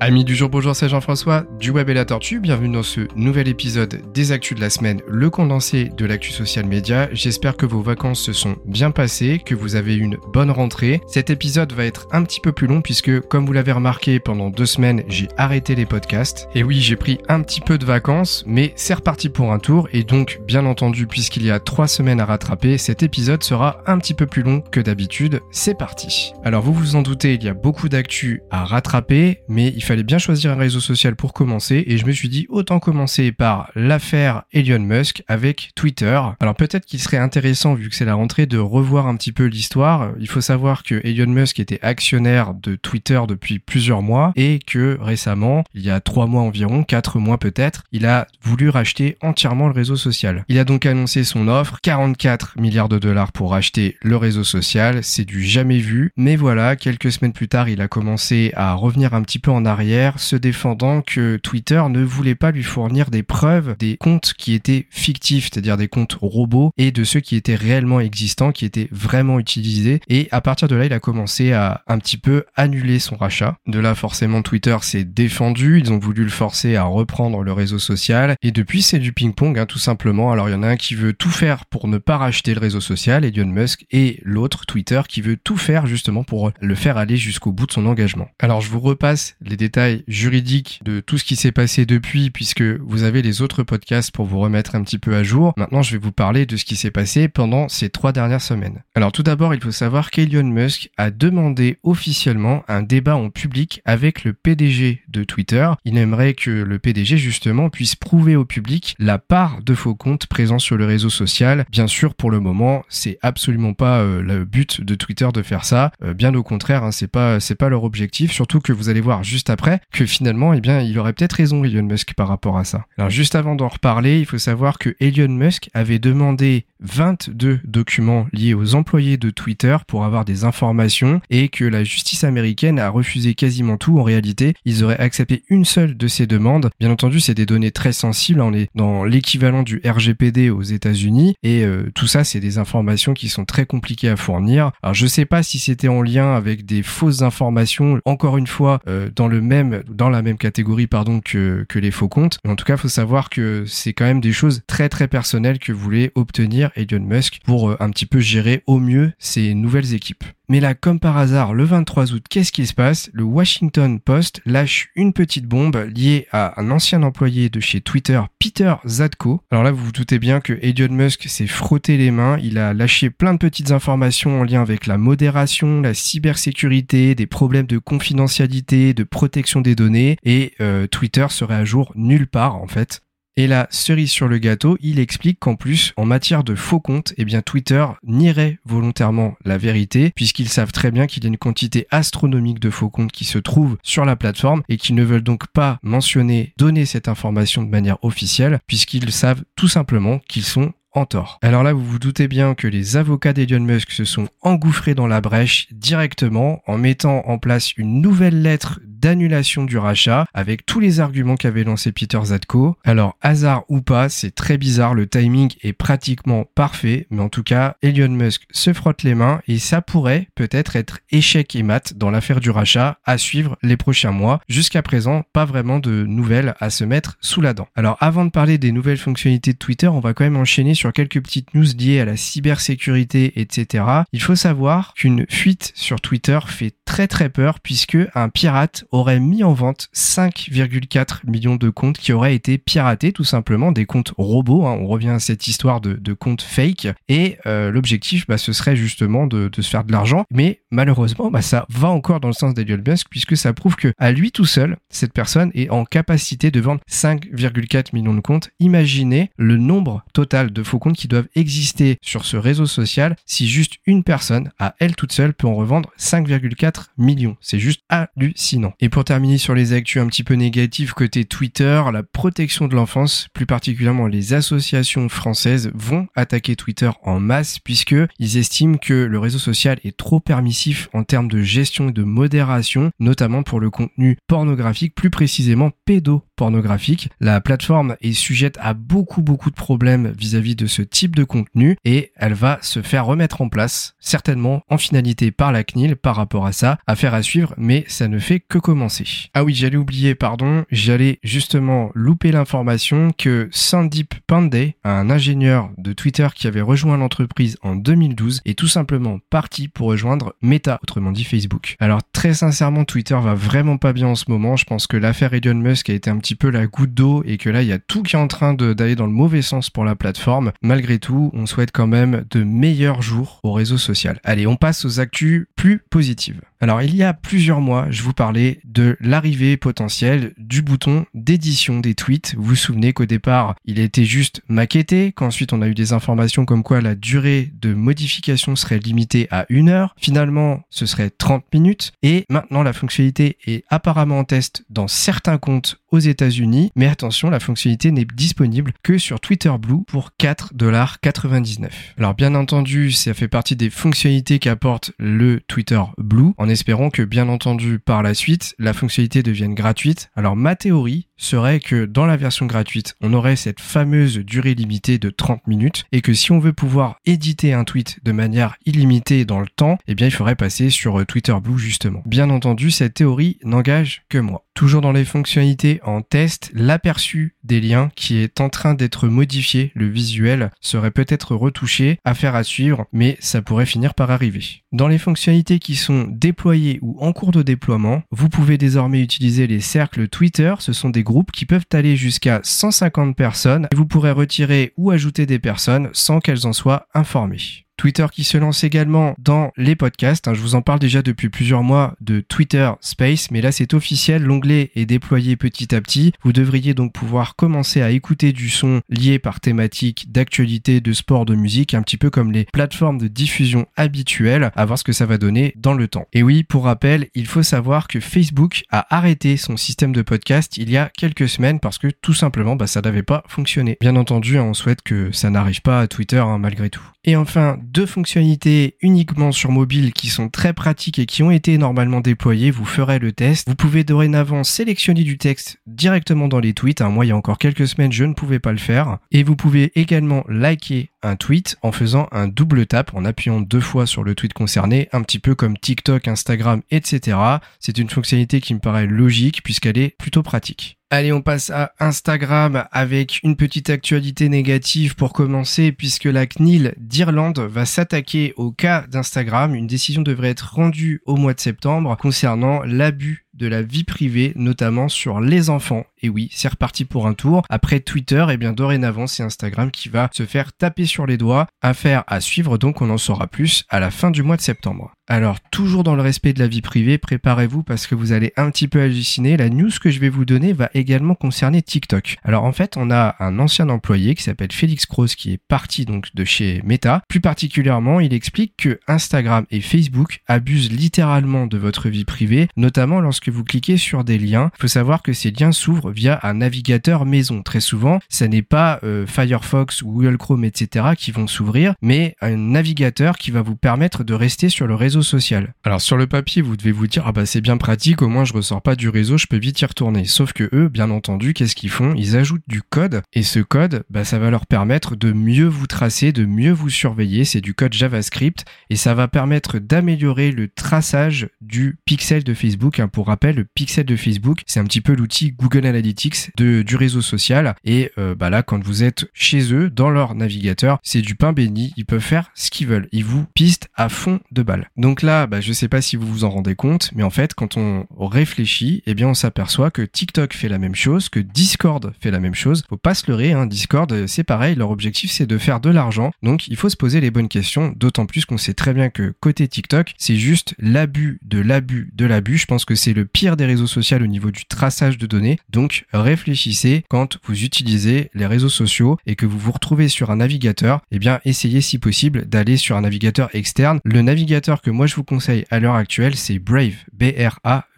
Amis du jour, bonjour, c'est Jean-François du Web et la Tortue. Bienvenue dans ce nouvel épisode des Actus de la semaine, le condensé de l'actu social média. J'espère que vos vacances se sont bien passées, que vous avez une bonne rentrée. Cet épisode va être un petit peu plus long puisque, comme vous l'avez remarqué, pendant deux semaines, j'ai arrêté les podcasts. Et oui, j'ai pris un petit peu de vacances, mais c'est reparti pour un tour. Et donc, bien entendu, puisqu'il y a trois semaines à rattraper, cet épisode sera un petit peu plus long que d'habitude. C'est parti. Alors, vous vous en doutez, il y a beaucoup d'actu à rattraper, mais il fallait bien choisir un réseau social pour commencer et je me suis dit autant commencer par l'affaire Elon Musk avec Twitter. Alors peut-être qu'il serait intéressant vu que c'est la rentrée de revoir un petit peu l'histoire. Il faut savoir que Elon Musk était actionnaire de Twitter depuis plusieurs mois et que récemment, il y a trois mois environ, quatre mois peut-être, il a voulu racheter entièrement le réseau social. Il a donc annoncé son offre, 44 milliards de dollars pour racheter le réseau social. C'est du jamais vu. Mais voilà, quelques semaines plus tard, il a commencé à revenir un petit peu en arrière se défendant que Twitter ne voulait pas lui fournir des preuves des comptes qui étaient fictifs, c'est-à-dire des comptes robots, et de ceux qui étaient réellement existants, qui étaient vraiment utilisés. Et à partir de là, il a commencé à un petit peu annuler son rachat. De là, forcément, Twitter s'est défendu. Ils ont voulu le forcer à reprendre le réseau social. Et depuis, c'est du ping-pong, hein, tout simplement. Alors, il y en a un qui veut tout faire pour ne pas racheter le réseau social, Elon Musk, et l'autre, Twitter, qui veut tout faire justement pour le faire aller jusqu'au bout de son engagement. Alors, je vous repasse les détails juridiques de tout ce qui s'est passé depuis, puisque vous avez les autres podcasts pour vous remettre un petit peu à jour. Maintenant, je vais vous parler de ce qui s'est passé pendant ces trois dernières semaines. Alors tout d'abord, il faut savoir qu'Elon Musk a demandé officiellement un débat en public avec le PDG de Twitter. Il aimerait que le PDG justement puisse prouver au public la part de faux comptes présents sur le réseau social. Bien sûr, pour le moment, c'est absolument pas euh, le but de Twitter de faire ça. Euh, bien au contraire, hein, c'est pas c'est pas leur objectif. Surtout que vous allez voir juste après que finalement, eh bien, il aurait peut-être raison Elon Musk par rapport à ça. Alors juste avant d'en reparler, il faut savoir que Elon Musk avait demandé 22 documents liés aux employés de Twitter pour avoir des informations et que la justice américaine a refusé quasiment tout. En réalité, ils auraient accepté une seule de ces demandes. Bien entendu, c'est des données très sensibles. On est dans l'équivalent du RGPD aux États-Unis et euh, tout ça, c'est des informations qui sont très compliquées à fournir. Alors je sais pas si c'était en lien avec des fausses informations. Encore une fois, euh, dans le même, dans la même catégorie, pardon, que, les faux comptes. En tout cas, faut savoir que c'est quand même des choses très très personnelles que voulait obtenir Elon Musk pour euh, un petit peu gérer au mieux ses nouvelles équipes. Mais là, comme par hasard, le 23 août, qu'est-ce qui se passe? Le Washington Post lâche une petite bombe liée à un ancien employé de chez Twitter, Peter Zadko. Alors là, vous vous doutez bien que Elon Musk s'est frotté les mains. Il a lâché plein de petites informations en lien avec la modération, la cybersécurité, des problèmes de confidentialité, de protection des données. Et euh, Twitter serait à jour nulle part en fait. Et la cerise sur le gâteau, il explique qu'en plus, en matière de faux comptes, eh bien Twitter nierait volontairement la vérité, puisqu'ils savent très bien qu'il y a une quantité astronomique de faux comptes qui se trouvent sur la plateforme et qu'ils ne veulent donc pas mentionner, donner cette information de manière officielle, puisqu'ils savent tout simplement qu'ils sont en tort. Alors là, vous vous doutez bien que les avocats d'Elon Musk se sont engouffrés dans la brèche directement en mettant en place une nouvelle lettre d'annulation du rachat avec tous les arguments qu'avait lancé Peter Zatko. Alors hasard ou pas, c'est très bizarre, le timing est pratiquement parfait, mais en tout cas, Elon Musk se frotte les mains et ça pourrait peut-être être échec et mat dans l'affaire du rachat à suivre les prochains mois. Jusqu'à présent, pas vraiment de nouvelles à se mettre sous la dent. Alors avant de parler des nouvelles fonctionnalités de Twitter, on va quand même enchaîner sur quelques petites news liées à la cybersécurité, etc. Il faut savoir qu'une fuite sur Twitter fait très très peur puisque un pirate aurait mis en vente 5,4 millions de comptes qui auraient été piratés, tout simplement des comptes robots. Hein. On revient à cette histoire de, comptes fake. Et euh, l'objectif, bah, ce serait justement de, de, se faire de l'argent. Mais malheureusement, bah, ça va encore dans le sens d'Elon Musk puisque ça prouve que à lui tout seul, cette personne est en capacité de vendre 5,4 millions de comptes. Imaginez le nombre total de faux comptes qui doivent exister sur ce réseau social si juste une personne, à elle toute seule, peut en revendre 5,4 millions. C'est juste hallucinant. Et pour terminer sur les actus un petit peu négatifs côté Twitter, la protection de l'enfance, plus particulièrement les associations françaises, vont attaquer Twitter en masse puisque ils estiment que le réseau social est trop permissif en termes de gestion et de modération, notamment pour le contenu pornographique, plus précisément pédo pornographique. La plateforme est sujette à beaucoup beaucoup de problèmes vis-à-vis de ce type de contenu et elle va se faire remettre en place, certainement en finalité par la CNIL par rapport à ça, affaire à suivre, mais ça ne fait que commencer. Ah oui, j'allais oublier, pardon, j'allais justement louper l'information que Sandeep Pandey, un ingénieur de Twitter qui avait rejoint l'entreprise en 2012, est tout simplement parti pour rejoindre Meta, autrement dit Facebook. Alors très sincèrement, Twitter va vraiment pas bien en ce moment. Je pense que l'affaire Elon Musk a été un peu la goutte d'eau et que là, il y a tout qui est en train d'aller dans le mauvais sens pour la plateforme. Malgré tout, on souhaite quand même de meilleurs jours au réseau social. Allez, on passe aux actus plus positives. Alors il y a plusieurs mois, je vous parlais de l'arrivée potentielle du bouton d'édition des tweets. Vous vous souvenez qu'au départ, il était juste maquetté, qu'ensuite on a eu des informations comme quoi la durée de modification serait limitée à une heure. Finalement, ce serait 30 minutes. Et maintenant, la fonctionnalité est apparemment en test dans certains comptes aux États-Unis. Mais attention, la fonctionnalité n'est disponible que sur Twitter Blue pour 4,99$. Alors bien entendu, ça fait partie des fonctionnalités qu'apporte le Twitter Blue espérons que bien entendu par la suite la fonctionnalité devienne gratuite. Alors ma théorie serait que dans la version gratuite, on aurait cette fameuse durée limitée de 30 minutes et que si on veut pouvoir éditer un tweet de manière illimitée dans le temps, eh bien il faudrait passer sur euh, Twitter Blue justement. Bien entendu, cette théorie n'engage que moi. Toujours dans les fonctionnalités en test, l'aperçu des liens qui est en train d'être modifié, le visuel serait peut-être retouché, affaire à suivre, mais ça pourrait finir par arriver. Dans les fonctionnalités qui sont déployées ou en cours de déploiement, vous pouvez désormais utiliser les cercles Twitter, ce sont des groupes qui peuvent aller jusqu'à 150 personnes et vous pourrez retirer ou ajouter des personnes sans qu'elles en soient informées. Twitter qui se lance également dans les podcasts. Hein, je vous en parle déjà depuis plusieurs mois de Twitter Space, mais là c'est officiel, l'onglet est déployé petit à petit. Vous devriez donc pouvoir commencer à écouter du son lié par thématique d'actualité, de sport, de musique, un petit peu comme les plateformes de diffusion habituelles, à voir ce que ça va donner dans le temps. Et oui, pour rappel, il faut savoir que Facebook a arrêté son système de podcast il y a quelques semaines parce que tout simplement bah, ça n'avait pas fonctionné. Bien entendu, hein, on souhaite que ça n'arrive pas à Twitter hein, malgré tout. Et enfin, deux fonctionnalités uniquement sur mobile qui sont très pratiques et qui ont été normalement déployées. Vous ferez le test. Vous pouvez dorénavant sélectionner du texte directement dans les tweets. Moi, il y a encore quelques semaines, je ne pouvais pas le faire. Et vous pouvez également liker un tweet en faisant un double tap, en appuyant deux fois sur le tweet concerné, un petit peu comme TikTok, Instagram, etc. C'est une fonctionnalité qui me paraît logique puisqu'elle est plutôt pratique. Allez, on passe à Instagram avec une petite actualité négative pour commencer puisque la CNIL d'Irlande va s'attaquer au cas d'Instagram. Une décision devrait être rendue au mois de septembre concernant l'abus de la vie privée, notamment sur les enfants. Et oui, c'est reparti pour un tour. Après Twitter, et eh bien dorénavant, c'est Instagram qui va se faire taper sur les doigts. Affaire à suivre, donc on en saura plus à la fin du mois de septembre. Alors, toujours dans le respect de la vie privée, préparez-vous parce que vous allez un petit peu halluciner. La news que je vais vous donner va également concerner TikTok. Alors, en fait, on a un ancien employé qui s'appelle Félix Cross qui est parti donc de chez Meta. Plus particulièrement, il explique que Instagram et Facebook abusent littéralement de votre vie privée, notamment lorsque vous cliquez sur des liens. Il faut savoir que ces liens s'ouvrent via un navigateur maison. Très souvent, ça n'est pas euh, Firefox ou Google Chrome, etc. qui vont s'ouvrir, mais un navigateur qui va vous permettre de rester sur le réseau social. Alors sur le papier, vous devez vous dire ah bah c'est bien pratique, au moins je ressors pas du réseau, je peux vite y retourner. Sauf que eux, bien entendu, qu'est-ce qu'ils font? Ils ajoutent du code et ce code, bah ça va leur permettre de mieux vous tracer, de mieux vous surveiller. C'est du code JavaScript et ça va permettre d'améliorer le traçage du pixel de Facebook. Hein, pour le pixel de Facebook, c'est un petit peu l'outil Google Analytics de, du réseau social et euh, bah là quand vous êtes chez eux dans leur navigateur, c'est du pain béni. Ils peuvent faire ce qu'ils veulent. Ils vous pistent à fond de balles. Donc là, bah, je sais pas si vous vous en rendez compte, mais en fait, quand on réfléchit, eh bien, on s'aperçoit que TikTok fait la même chose, que Discord fait la même chose. Faut pas se leurrer, hein, Discord, euh, c'est pareil, leur objectif c'est de faire de l'argent. Donc, il faut se poser les bonnes questions, d'autant plus qu'on sait très bien que côté TikTok, c'est juste l'abus de l'abus de l'abus. Je pense que c'est le pire des réseaux sociaux au niveau du traçage de données. Donc, réfléchissez quand vous utilisez les réseaux sociaux et que vous vous retrouvez sur un navigateur, eh bien, essayez si possible d'aller sur un navigateur externe. Le navigateur que moi je vous conseille à l'heure actuelle, c'est Brave,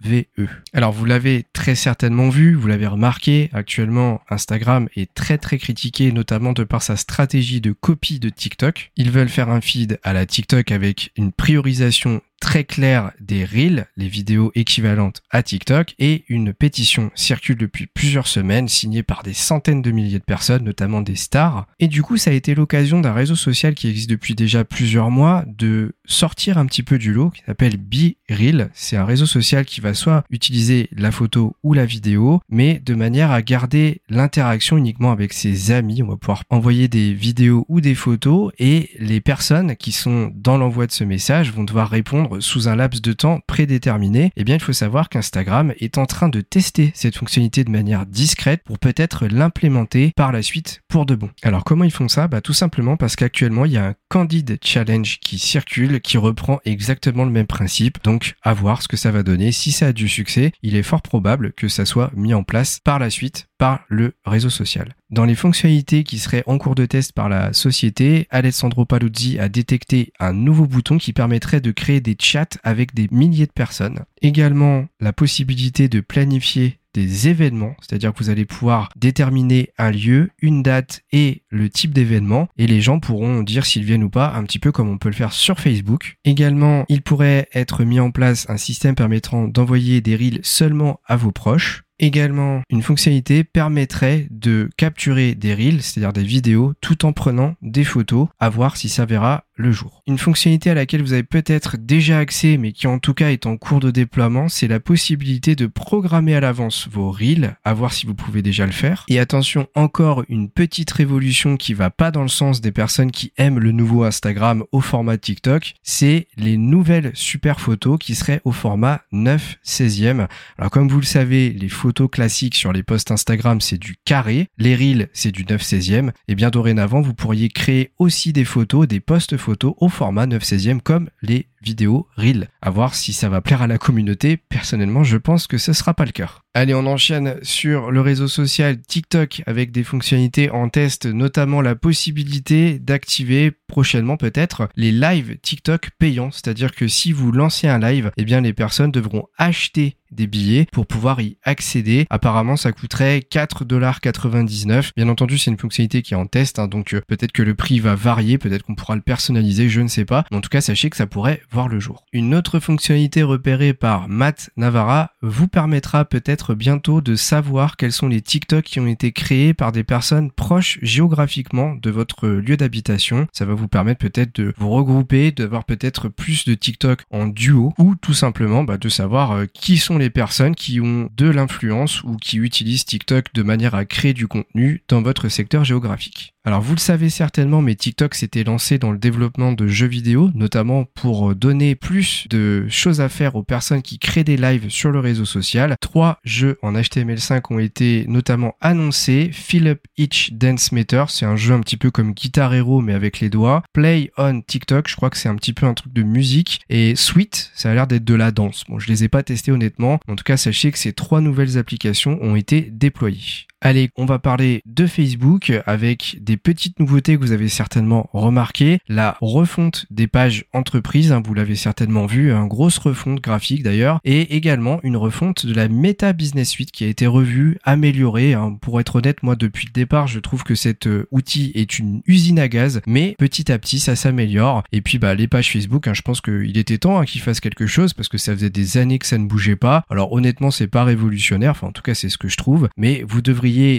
B-R-A-V-E. Alors vous l'avez très certainement vu, vous l'avez remarqué, actuellement Instagram est très très critiqué notamment de par sa stratégie de copie de TikTok. Ils veulent faire un feed à la TikTok avec une priorisation très clair des Reels, les vidéos équivalentes à TikTok, et une pétition circule depuis plusieurs semaines, signée par des centaines de milliers de personnes, notamment des stars. Et du coup, ça a été l'occasion d'un réseau social qui existe depuis déjà plusieurs mois de sortir un petit peu du lot, qui s'appelle BeReal. C'est un réseau social qui soit utiliser la photo ou la vidéo, mais de manière à garder l'interaction uniquement avec ses amis. On va pouvoir envoyer des vidéos ou des photos, et les personnes qui sont dans l'envoi de ce message vont devoir répondre sous un laps de temps prédéterminé, eh bien il faut savoir qu'Instagram est en train de tester cette fonctionnalité de manière discrète pour peut-être l'implémenter par la suite pour de bon. Alors comment ils font ça? Bah, Tout simplement parce qu'actuellement il y a un Candid Challenge qui circule qui reprend exactement le même principe. Donc à voir ce que ça va donner. Si ça a du succès, il est fort probable que ça soit mis en place par la suite par le réseau social. Dans les fonctionnalités qui seraient en cours de test par la société, Alessandro Paluzzi a détecté un nouveau bouton qui permettrait de créer des chats avec des milliers de personnes. Également, la possibilité de planifier des événements, c'est-à-dire que vous allez pouvoir déterminer un lieu, une date et le type d'événement, et les gens pourront dire s'ils viennent ou pas, un petit peu comme on peut le faire sur Facebook. Également, il pourrait être mis en place un système permettant d'envoyer des reels seulement à vos proches. Également, une fonctionnalité permettrait de capturer des reels, c'est-à-dire des vidéos, tout en prenant des photos, à voir si ça verra le jour. Une fonctionnalité à laquelle vous avez peut-être déjà accès, mais qui en tout cas est en cours de déploiement, c'est la possibilité de programmer à l'avance vos reels, à voir si vous pouvez déjà le faire. Et attention, encore une petite révolution qui va pas dans le sens des personnes qui aiment le nouveau Instagram au format TikTok, c'est les nouvelles super photos qui seraient au format 9 16e. Alors comme vous le savez, les photos classiques sur les posts Instagram, c'est du carré. Les reels, c'est du 9 16e. Et bien dorénavant, vous pourriez créer aussi des photos, des posts photos au format 9 16e comme les vidéos Reel. À voir si ça va plaire à la communauté. Personnellement, je pense que ce sera pas le cœur. Allez, on enchaîne sur le réseau social TikTok avec des fonctionnalités en test, notamment la possibilité d'activer prochainement peut-être les lives TikTok payants. C'est-à-dire que si vous lancez un live, eh bien les personnes devront acheter des billets pour pouvoir y accéder. Apparemment, ça coûterait 4,99$. Bien entendu, c'est une fonctionnalité qui est en test, hein, donc euh, peut-être que le prix va varier, peut-être qu'on pourra le personnaliser, je ne sais pas. Mais en tout cas, sachez que ça pourrait le jour. Une autre fonctionnalité repérée par Matt Navarra vous permettra peut-être bientôt de savoir quels sont les TikTok qui ont été créés par des personnes proches géographiquement de votre lieu d'habitation. Ça va vous permettre peut-être de vous regrouper, d'avoir peut-être plus de TikTok en duo ou tout simplement bah, de savoir euh, qui sont les personnes qui ont de l'influence ou qui utilisent TikTok de manière à créer du contenu dans votre secteur géographique. Alors vous le savez certainement, mais TikTok s'était lancé dans le développement de jeux vidéo, notamment pour donner plus de choses à faire aux personnes qui créent des lives sur le réseau social. Trois jeux en HTML5 ont été notamment annoncés. Fill Up Each Dance Meter, c'est un jeu un petit peu comme Guitar Hero mais avec les doigts. Play on TikTok, je crois que c'est un petit peu un truc de musique. Et Sweet, ça a l'air d'être de la danse. Bon, je les ai pas testés honnêtement. En tout cas, sachez que ces trois nouvelles applications ont été déployées. Allez, on va parler de Facebook avec des petites nouveautés que vous avez certainement remarquées. La refonte des pages entreprises, hein, vous l'avez certainement vu, une grosse refonte graphique d'ailleurs, et également une refonte de la Meta Business Suite qui a été revue, améliorée. Hein. Pour être honnête, moi depuis le départ, je trouve que cet euh, outil est une usine à gaz, mais petit à petit, ça s'améliore. Et puis, bah, les pages Facebook, hein, je pense qu'il était temps qu'il fasse quelque chose parce que ça faisait des années que ça ne bougeait pas. Alors honnêtement, c'est pas révolutionnaire, enfin en tout cas, c'est ce que je trouve, mais vous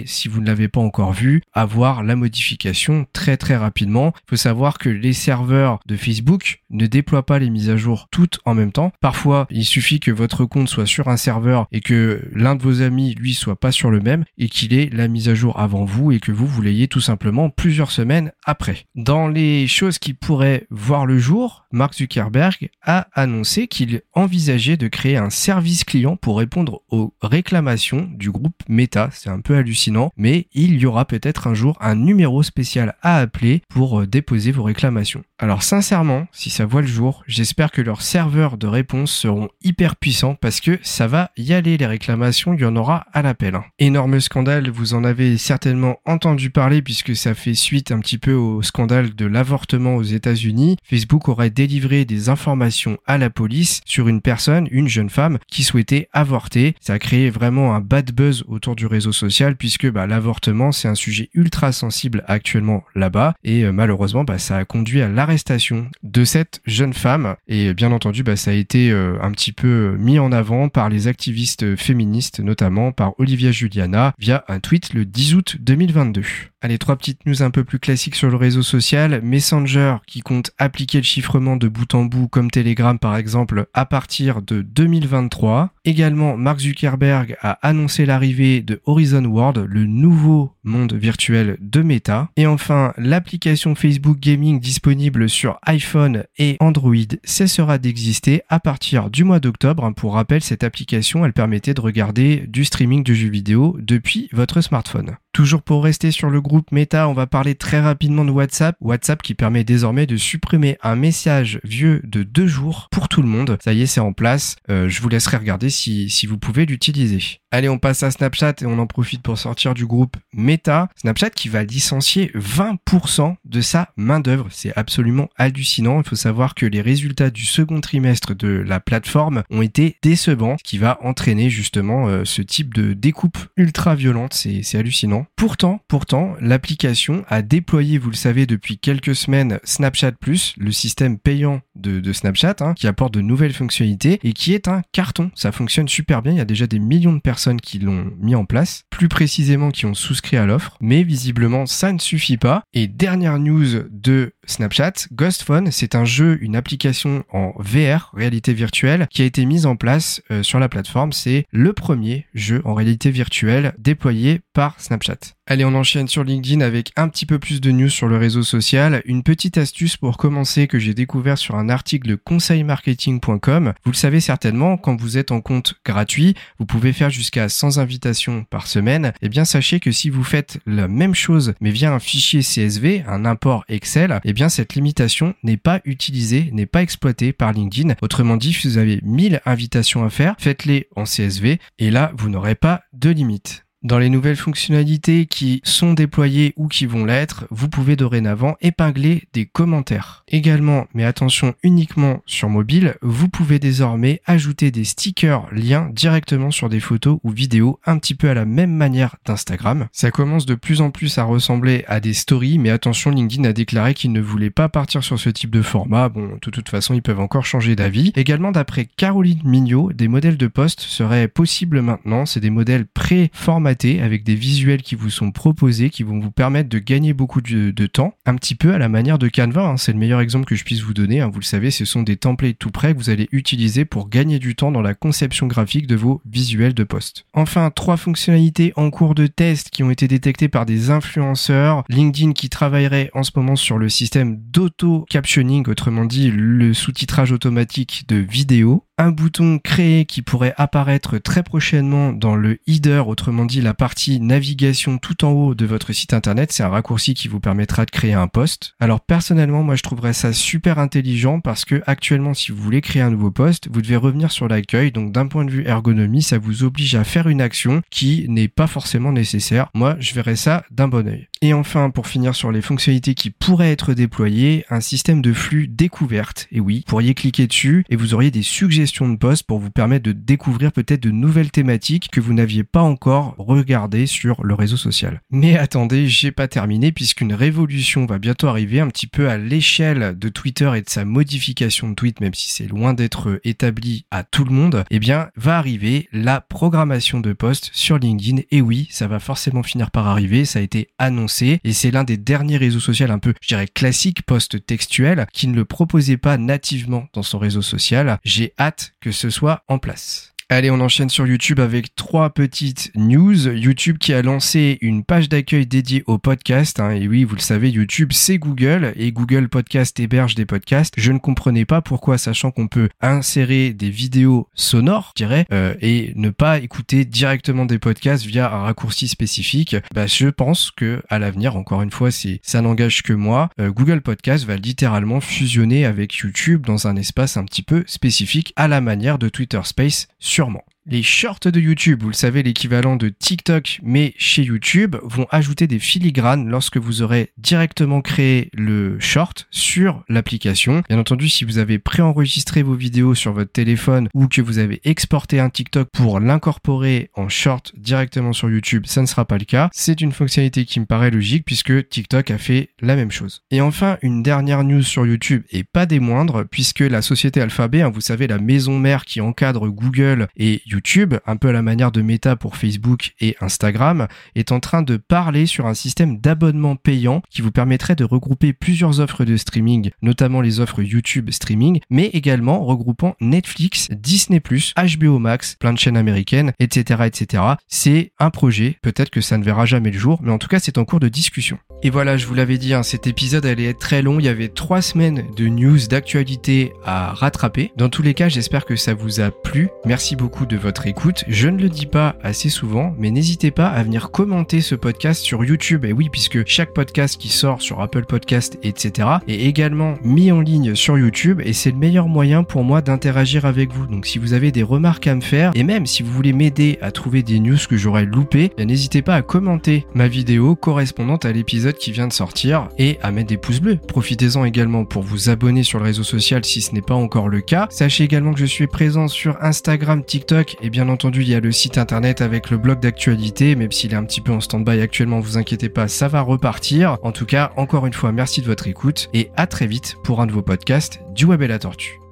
si vous ne l'avez pas encore vu, avoir la modification très très rapidement. Il faut savoir que les serveurs de Facebook ne déploient pas les mises à jour toutes en même temps. Parfois, il suffit que votre compte soit sur un serveur et que l'un de vos amis, lui, soit pas sur le même et qu'il ait la mise à jour avant vous et que vous, vous l'ayez tout simplement plusieurs semaines après. Dans les choses qui pourraient voir le jour, Mark Zuckerberg a annoncé qu'il envisageait de créer un service client pour répondre aux réclamations du groupe Meta. C'est un peu hallucinant, mais il y aura peut-être un jour un numéro spécial à appeler pour euh, déposer vos réclamations. Alors sincèrement, si ça voit le jour, j'espère que leurs serveurs de réponse seront hyper puissants parce que ça va y aller les réclamations, il y en aura à l'appel. Hein. Énorme scandale, vous en avez certainement entendu parler puisque ça fait suite un petit peu au scandale de l'avortement aux États-Unis. Facebook aurait délivré des informations à la police sur une personne, une jeune femme qui souhaitait avorter. Ça a créé vraiment un bad buzz autour du réseau social puisque bah, l'avortement c'est un sujet ultra sensible actuellement là-bas et euh, malheureusement bah, ça a conduit à l'arrestation de cette jeune femme et bien entendu bah, ça a été euh, un petit peu mis en avant par les activistes féministes notamment par Olivia Juliana via un tweet le 10 août 2022. Allez, trois petites news un peu plus classiques sur le réseau social. Messenger qui compte appliquer le chiffrement de bout en bout comme Telegram par exemple à partir de 2023. Également, Mark Zuckerberg a annoncé l'arrivée de Horizon World, le nouveau monde virtuel de Meta. Et enfin, l'application Facebook Gaming disponible sur iPhone et Android cessera d'exister à partir du mois d'octobre. Pour rappel, cette application, elle permettait de regarder du streaming de jeux vidéo depuis votre smartphone. Toujours pour rester sur le groupe Meta, on va parler très rapidement de WhatsApp. WhatsApp qui permet désormais de supprimer un message vieux de deux jours pour tout le monde. Ça y est, c'est en place. Euh, je vous laisserai regarder si, si vous pouvez l'utiliser. Allez, on passe à Snapchat et on en profite pour sortir du groupe Meta. Snapchat qui va licencier 20% de sa main-d'œuvre. C'est absolument hallucinant. Il faut savoir que les résultats du second trimestre de la plateforme ont été décevants, ce qui va entraîner justement euh, ce type de découpe ultra violente. C'est hallucinant. Pourtant, pourtant, l'application a déployé, vous le savez, depuis quelques semaines Snapchat Plus, le système payant de, Snapchat, hein, qui apporte de nouvelles fonctionnalités et qui est un carton. Ça fonctionne super bien. Il y a déjà des millions de personnes qui l'ont mis en place, plus précisément qui ont souscrit à l'offre, mais visiblement ça ne suffit pas. Et dernière news de Snapchat, Ghost Phone, c'est un jeu, une application en VR, réalité virtuelle, qui a été mise en place euh, sur la plateforme. C'est le premier jeu en réalité virtuelle déployé par Snapchat. Allez, on enchaîne sur LinkedIn avec un petit peu plus de news sur le réseau social. Une petite astuce pour commencer que j'ai découvert sur un article de conseilmarketing.com. Vous le savez certainement, quand vous êtes en compte gratuit, vous pouvez faire jusqu'à 100 invitations par semaine. Eh bien, sachez que si vous faites la même chose, mais via un fichier CSV, un import Excel, eh bien, cette limitation n'est pas utilisée, n'est pas exploitée par LinkedIn. Autrement dit, si vous avez 1000 invitations à faire, faites-les en CSV et là, vous n'aurez pas de limite. Dans les nouvelles fonctionnalités qui sont déployées ou qui vont l'être, vous pouvez dorénavant épingler des commentaires. Également, mais attention uniquement sur mobile, vous pouvez désormais ajouter des stickers liens directement sur des photos ou vidéos un petit peu à la même manière d'Instagram. Ça commence de plus en plus à ressembler à des stories, mais attention, LinkedIn a déclaré qu'il ne voulait pas partir sur ce type de format. Bon, de toute façon, ils peuvent encore changer d'avis. Également, d'après Caroline Mignot, des modèles de poste seraient possibles maintenant. C'est des modèles pré-formatés avec des visuels qui vous sont proposés, qui vont vous permettre de gagner beaucoup de, temps, un petit peu à la manière de Canva. Hein. C'est le meilleur exemple que je puisse vous donner. Hein. Vous le savez, ce sont des templates tout prêts que vous allez utiliser pour gagner du temps dans la conception graphique de vos visuels de poste. Enfin, trois fonctionnalités en cours de test qui ont été détectées par des influenceurs. LinkedIn qui travaillerait en ce moment sur le système d'auto-captioning, autrement dit le sous-titrage automatique de vidéos un bouton créé qui pourrait apparaître très prochainement dans le header, autrement dit la partie navigation tout en haut de votre site internet. C'est un raccourci qui vous permettra de créer un post. Alors personnellement, moi je trouverais ça super intelligent parce que actuellement, si vous voulez créer un nouveau post, vous devez revenir sur l'accueil. Donc d'un point de vue ergonomie, ça vous oblige à faire une action qui n'est pas forcément nécessaire. Moi, je verrais ça d'un bon oeil. Et enfin, pour finir sur les fonctionnalités qui pourraient être déployées, un système de flux découverte. Et oui, vous pourriez cliquer dessus et vous auriez des suggestions de posts pour vous permettre de découvrir peut-être de nouvelles thématiques que vous n'aviez pas encore regardées sur le réseau social. Mais attendez, j'ai pas terminé puisqu'une révolution va bientôt arriver un petit peu à l'échelle de Twitter et de sa modification de tweet, même si c'est loin d'être établi à tout le monde. Eh bien, va arriver la programmation de posts sur LinkedIn. Et oui, ça va forcément finir par arriver. Ça a été annoncé et c'est l'un des derniers réseaux sociaux un peu, je dirais, classique post-textuel qui ne le proposait pas nativement dans son réseau social. J'ai hâte que ce soit en place. Allez, on enchaîne sur YouTube avec trois petites news. YouTube qui a lancé une page d'accueil dédiée au podcast. Hein. et oui, vous le savez, YouTube c'est Google et Google Podcast héberge des podcasts. Je ne comprenais pas pourquoi, sachant qu'on peut insérer des vidéos sonores, je dirais, euh, et ne pas écouter directement des podcasts via un raccourci spécifique. Bah, je pense que à l'avenir, encore une fois, c'est ça n'engage que moi. Euh, Google Podcast va littéralement fusionner avec YouTube dans un espace un petit peu spécifique à la manière de Twitter Space sûrement. Les shorts de YouTube, vous le savez, l'équivalent de TikTok, mais chez YouTube, vont ajouter des filigranes lorsque vous aurez directement créé le short sur l'application. Bien entendu, si vous avez préenregistré vos vidéos sur votre téléphone ou que vous avez exporté un TikTok pour l'incorporer en short directement sur YouTube, ça ne sera pas le cas. C'est une fonctionnalité qui me paraît logique puisque TikTok a fait la même chose. Et enfin, une dernière news sur YouTube et pas des moindres puisque la société Alphabet, hein, vous savez, la maison mère qui encadre Google et YouTube, YouTube, un peu à la manière de Meta pour Facebook et Instagram, est en train de parler sur un système d'abonnement payant qui vous permettrait de regrouper plusieurs offres de streaming, notamment les offres YouTube streaming, mais également regroupant Netflix, Disney+, HBO Max, plein de chaînes américaines, etc., etc. C'est un projet, peut-être que ça ne verra jamais le jour, mais en tout cas c'est en cours de discussion. Et voilà, je vous l'avais dit, hein, cet épisode allait être très long. Il y avait trois semaines de news, d'actualité à rattraper. Dans tous les cas, j'espère que ça vous a plu. Merci beaucoup de votre écoute. Je ne le dis pas assez souvent, mais n'hésitez pas à venir commenter ce podcast sur YouTube. Et oui, puisque chaque podcast qui sort sur Apple Podcast, etc., est également mis en ligne sur YouTube. Et c'est le meilleur moyen pour moi d'interagir avec vous. Donc si vous avez des remarques à me faire, et même si vous voulez m'aider à trouver des news que j'aurais loupées, n'hésitez pas à commenter ma vidéo correspondante à l'épisode qui vient de sortir et à mettre des pouces bleus. Profitez-en également pour vous abonner sur le réseau social si ce n'est pas encore le cas. Sachez également que je suis présent sur Instagram, TikTok et bien entendu il y a le site internet avec le blog d'actualité, même s'il est un petit peu en stand-by actuellement, vous inquiétez pas, ça va repartir. En tout cas, encore une fois, merci de votre écoute et à très vite pour un nouveau podcast du Web et la Tortue.